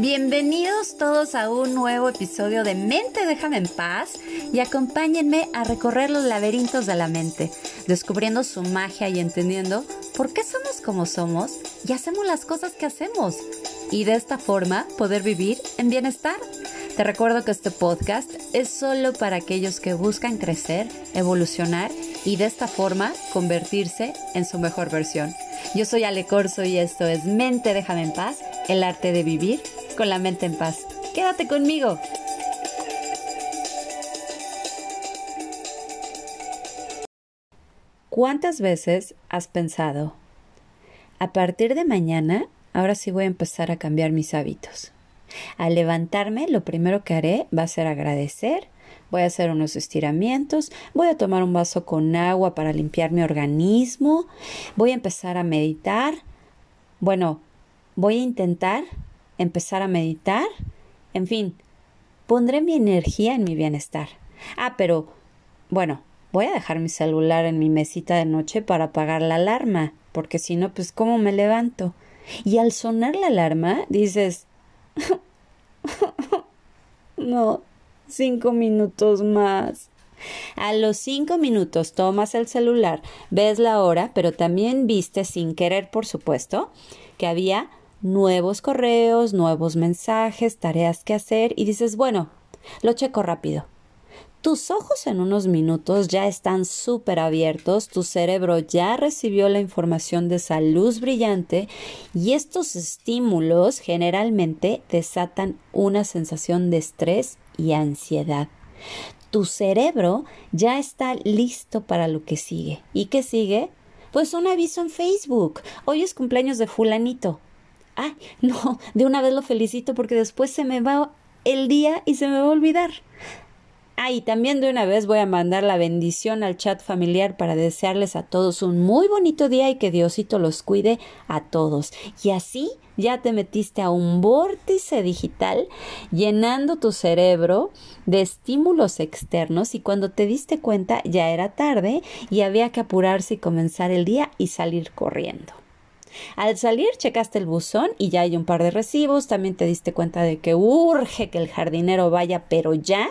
Bienvenidos todos a un nuevo episodio de Mente Déjame en Paz y acompáñenme a recorrer los laberintos de la mente, descubriendo su magia y entendiendo por qué somos como somos y hacemos las cosas que hacemos y de esta forma poder vivir en bienestar. Te recuerdo que este podcast es solo para aquellos que buscan crecer, evolucionar y de esta forma convertirse en su mejor versión. Yo soy Ale Corso y esto es Mente Déjame en Paz, el arte de vivir con la mente en paz. Quédate conmigo. ¿Cuántas veces has pensado, a partir de mañana, ahora sí voy a empezar a cambiar mis hábitos? Al levantarme, lo primero que haré va a ser agradecer, voy a hacer unos estiramientos, voy a tomar un vaso con agua para limpiar mi organismo, voy a empezar a meditar, bueno, voy a intentar empezar a meditar, en fin, pondré mi energía en mi bienestar. Ah, pero, bueno, voy a dejar mi celular en mi mesita de noche para apagar la alarma, porque si no, pues ¿cómo me levanto? Y al sonar la alarma, dices, no, cinco minutos más. A los cinco minutos tomas el celular, ves la hora, pero también viste, sin querer por supuesto, que había nuevos correos, nuevos mensajes, tareas que hacer y dices, bueno, lo checo rápido. Tus ojos en unos minutos ya están súper abiertos, tu cerebro ya recibió la información de esa luz brillante y estos estímulos generalmente desatan una sensación de estrés y ansiedad. Tu cerebro ya está listo para lo que sigue. ¿Y qué sigue? Pues un aviso en Facebook. Hoy es cumpleaños de fulanito ay, no, de una vez lo felicito porque después se me va el día y se me va a olvidar. Ah, también de una vez voy a mandar la bendición al chat familiar para desearles a todos un muy bonito día y que Diosito los cuide a todos. Y así ya te metiste a un vórtice digital llenando tu cerebro de estímulos externos y cuando te diste cuenta ya era tarde y había que apurarse y comenzar el día y salir corriendo. Al salir checaste el buzón y ya hay un par de recibos, también te diste cuenta de que urge que el jardinero vaya, pero ya.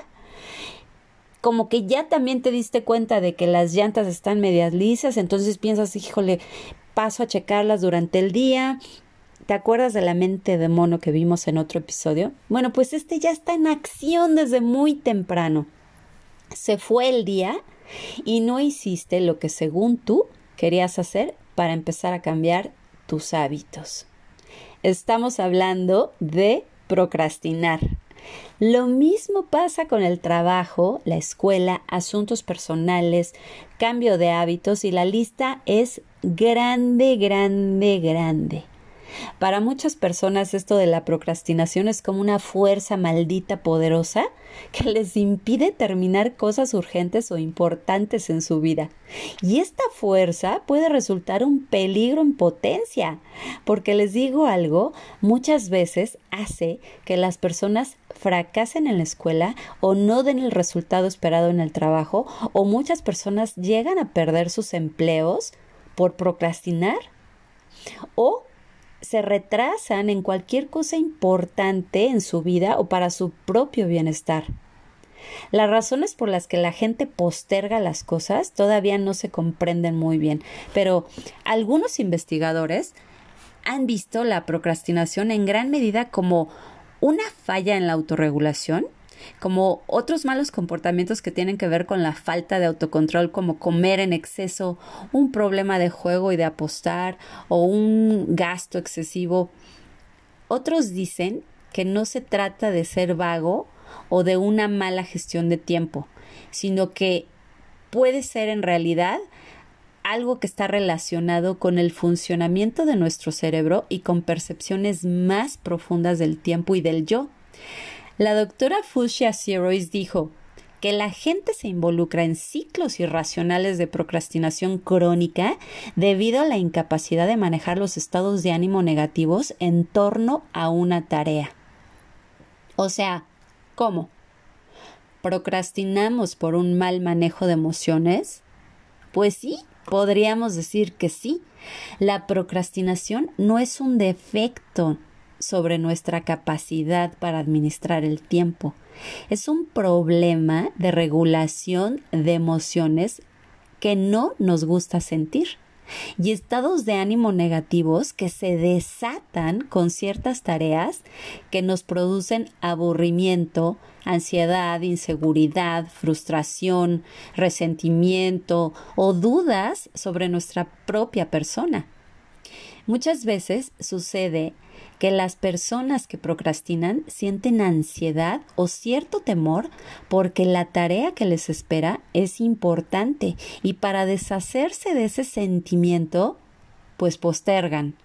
Como que ya también te diste cuenta de que las llantas están medias lisas, entonces piensas, híjole, paso a checarlas durante el día. ¿Te acuerdas de la mente de mono que vimos en otro episodio? Bueno, pues este ya está en acción desde muy temprano. Se fue el día y no hiciste lo que según tú querías hacer para empezar a cambiar tus hábitos. Estamos hablando de procrastinar. Lo mismo pasa con el trabajo, la escuela, asuntos personales, cambio de hábitos y la lista es grande, grande, grande. Para muchas personas esto de la procrastinación es como una fuerza maldita poderosa que les impide terminar cosas urgentes o importantes en su vida. Y esta fuerza puede resultar un peligro en potencia, porque les digo algo, muchas veces hace que las personas fracasen en la escuela o no den el resultado esperado en el trabajo o muchas personas llegan a perder sus empleos por procrastinar o se retrasan en cualquier cosa importante en su vida o para su propio bienestar. Las razones por las que la gente posterga las cosas todavía no se comprenden muy bien, pero algunos investigadores han visto la procrastinación en gran medida como una falla en la autorregulación como otros malos comportamientos que tienen que ver con la falta de autocontrol, como comer en exceso, un problema de juego y de apostar o un gasto excesivo. Otros dicen que no se trata de ser vago o de una mala gestión de tiempo, sino que puede ser en realidad algo que está relacionado con el funcionamiento de nuestro cerebro y con percepciones más profundas del tiempo y del yo. La doctora Fushia Sirois dijo que la gente se involucra en ciclos irracionales de procrastinación crónica debido a la incapacidad de manejar los estados de ánimo negativos en torno a una tarea. O sea, ¿cómo? ¿Procrastinamos por un mal manejo de emociones? Pues sí, podríamos decir que sí. La procrastinación no es un defecto, sobre nuestra capacidad para administrar el tiempo. Es un problema de regulación de emociones que no nos gusta sentir y estados de ánimo negativos que se desatan con ciertas tareas que nos producen aburrimiento, ansiedad, inseguridad, frustración, resentimiento o dudas sobre nuestra propia persona. Muchas veces sucede que las personas que procrastinan sienten ansiedad o cierto temor porque la tarea que les espera es importante y para deshacerse de ese sentimiento, pues postergan.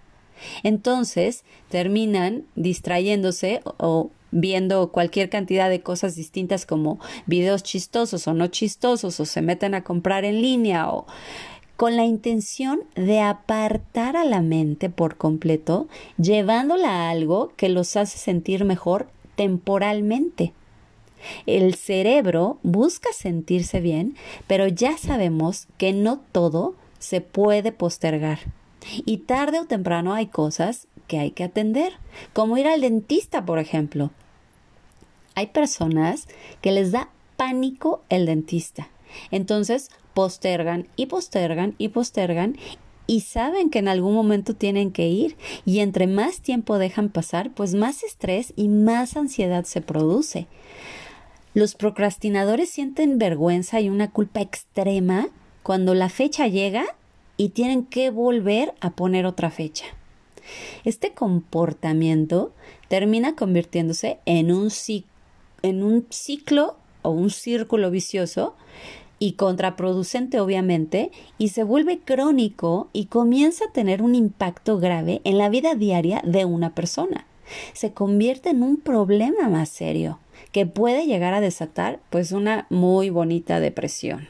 Entonces terminan distrayéndose o viendo cualquier cantidad de cosas distintas como videos chistosos o no chistosos o se meten a comprar en línea o con la intención de apartar a la mente por completo, llevándola a algo que los hace sentir mejor temporalmente. El cerebro busca sentirse bien, pero ya sabemos que no todo se puede postergar. Y tarde o temprano hay cosas que hay que atender, como ir al dentista, por ejemplo. Hay personas que les da pánico el dentista. Entonces postergan y postergan y postergan y saben que en algún momento tienen que ir y entre más tiempo dejan pasar, pues más estrés y más ansiedad se produce. Los procrastinadores sienten vergüenza y una culpa extrema cuando la fecha llega y tienen que volver a poner otra fecha. Este comportamiento termina convirtiéndose en un, en un ciclo o un círculo vicioso y contraproducente obviamente, y se vuelve crónico y comienza a tener un impacto grave en la vida diaria de una persona. Se convierte en un problema más serio que puede llegar a desatar pues una muy bonita depresión.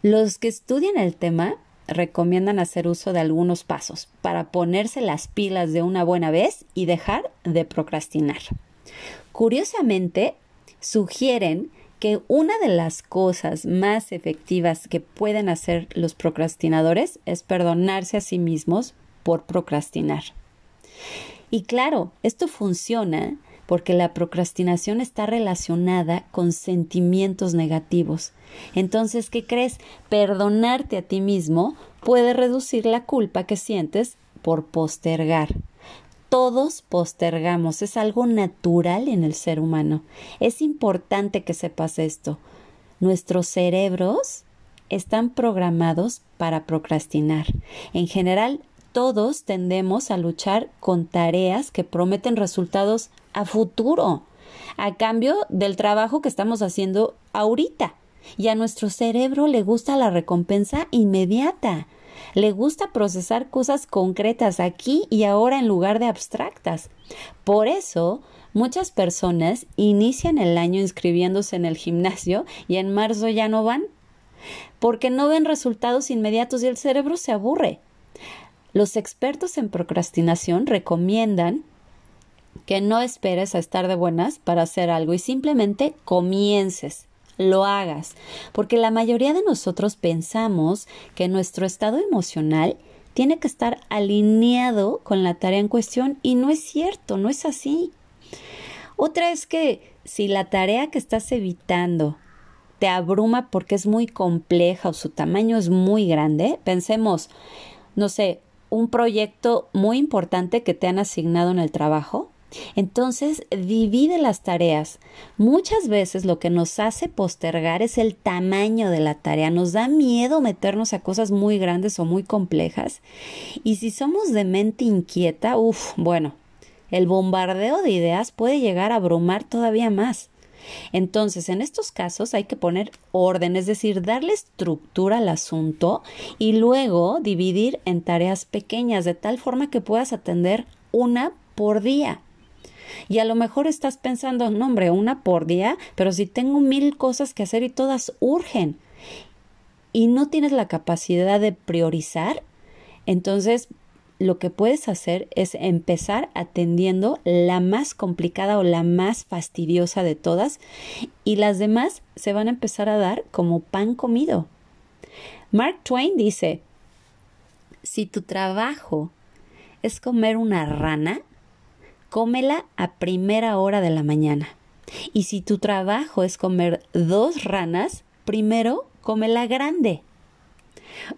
Los que estudian el tema recomiendan hacer uso de algunos pasos para ponerse las pilas de una buena vez y dejar de procrastinar. Curiosamente, sugieren que una de las cosas más efectivas que pueden hacer los procrastinadores es perdonarse a sí mismos por procrastinar. Y claro, esto funciona porque la procrastinación está relacionada con sentimientos negativos. Entonces, ¿qué crees? Perdonarte a ti mismo puede reducir la culpa que sientes por postergar todos postergamos, es algo natural en el ser humano. Es importante que sepas esto. Nuestros cerebros están programados para procrastinar. En general, todos tendemos a luchar con tareas que prometen resultados a futuro, a cambio del trabajo que estamos haciendo ahorita. Y a nuestro cerebro le gusta la recompensa inmediata. Le gusta procesar cosas concretas aquí y ahora en lugar de abstractas. Por eso, muchas personas inician el año inscribiéndose en el gimnasio y en marzo ya no van, porque no ven resultados inmediatos y el cerebro se aburre. Los expertos en procrastinación recomiendan que no esperes a estar de buenas para hacer algo y simplemente comiences lo hagas, porque la mayoría de nosotros pensamos que nuestro estado emocional tiene que estar alineado con la tarea en cuestión y no es cierto, no es así. Otra es que si la tarea que estás evitando te abruma porque es muy compleja o su tamaño es muy grande, pensemos, no sé, un proyecto muy importante que te han asignado en el trajo, entonces, divide las tareas. Muchas veces lo que nos hace postergar es el tamaño de la tarea. Nos da miedo meternos a cosas muy grandes o muy complejas. Y si somos de mente inquieta, uff, bueno, el bombardeo de ideas puede llegar a abrumar todavía más. Entonces, en estos casos hay que poner orden, es decir, darle estructura al asunto y luego dividir en tareas pequeñas de tal forma que puedas atender una por día. Y a lo mejor estás pensando, no hombre, una por día, pero si tengo mil cosas que hacer y todas urgen y no tienes la capacidad de priorizar, entonces lo que puedes hacer es empezar atendiendo la más complicada o la más fastidiosa de todas y las demás se van a empezar a dar como pan comido. Mark Twain dice, si tu trabajo es comer una rana, cómela a primera hora de la mañana. Y si tu trabajo es comer dos ranas, primero cómela grande.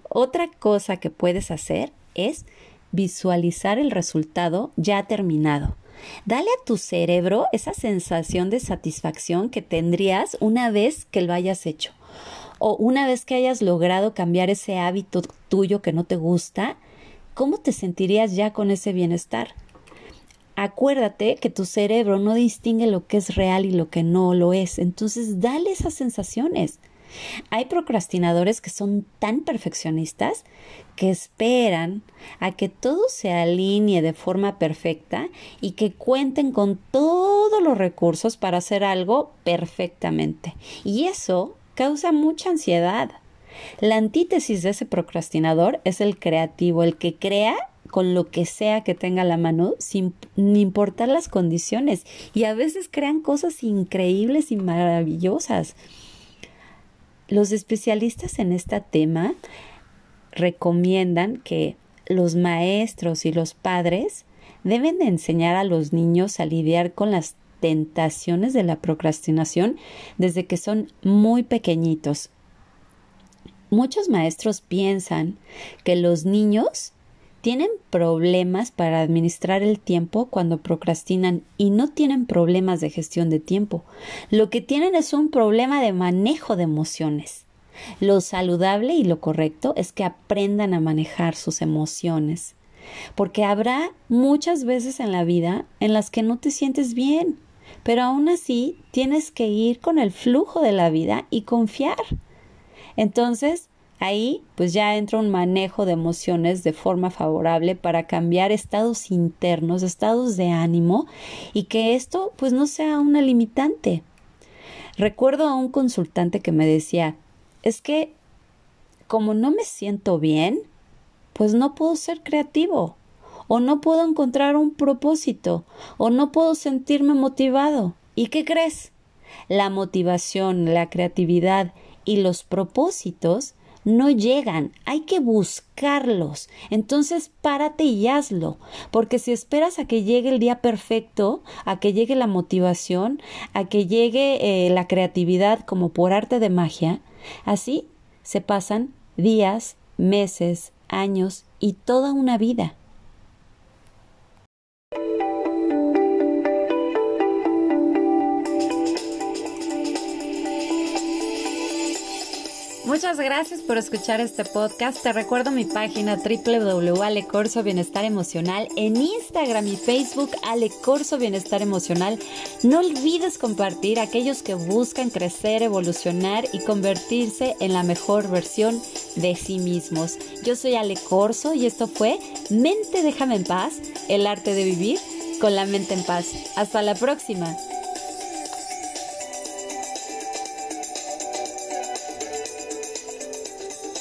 Otra cosa que puedes hacer es visualizar el resultado ya terminado. Dale a tu cerebro esa sensación de satisfacción que tendrías una vez que lo hayas hecho o una vez que hayas logrado cambiar ese hábito tuyo que no te gusta, ¿cómo te sentirías ya con ese bienestar? Acuérdate que tu cerebro no distingue lo que es real y lo que no lo es, entonces dale esas sensaciones. Hay procrastinadores que son tan perfeccionistas que esperan a que todo se alinee de forma perfecta y que cuenten con todos los recursos para hacer algo perfectamente. Y eso causa mucha ansiedad. La antítesis de ese procrastinador es el creativo, el que crea con lo que sea que tenga la mano sin importar las condiciones y a veces crean cosas increíbles y maravillosas. Los especialistas en este tema recomiendan que los maestros y los padres deben de enseñar a los niños a lidiar con las tentaciones de la procrastinación desde que son muy pequeñitos. Muchos maestros piensan que los niños tienen problemas para administrar el tiempo cuando procrastinan y no tienen problemas de gestión de tiempo. Lo que tienen es un problema de manejo de emociones. Lo saludable y lo correcto es que aprendan a manejar sus emociones, porque habrá muchas veces en la vida en las que no te sientes bien pero aún así tienes que ir con el flujo de la vida y confiar. Entonces, ahí pues ya entra un manejo de emociones de forma favorable para cambiar estados internos, estados de ánimo y que esto pues no sea una limitante. Recuerdo a un consultante que me decía, es que como no me siento bien, pues no puedo ser creativo o no puedo encontrar un propósito, o no puedo sentirme motivado. ¿Y qué crees? La motivación, la creatividad y los propósitos no llegan, hay que buscarlos. Entonces párate y hazlo, porque si esperas a que llegue el día perfecto, a que llegue la motivación, a que llegue eh, la creatividad como por arte de magia, así se pasan días, meses, años y toda una vida. Muchas gracias por escuchar este podcast. Te recuerdo mi página www.alecorso Bienestar Emocional en Instagram y Facebook Alecorso Bienestar Emocional. No olvides compartir a aquellos que buscan crecer, evolucionar y convertirse en la mejor versión de sí mismos. Yo soy Ale Corso y esto fue Mente déjame en paz, el arte de vivir con la mente en paz. Hasta la próxima.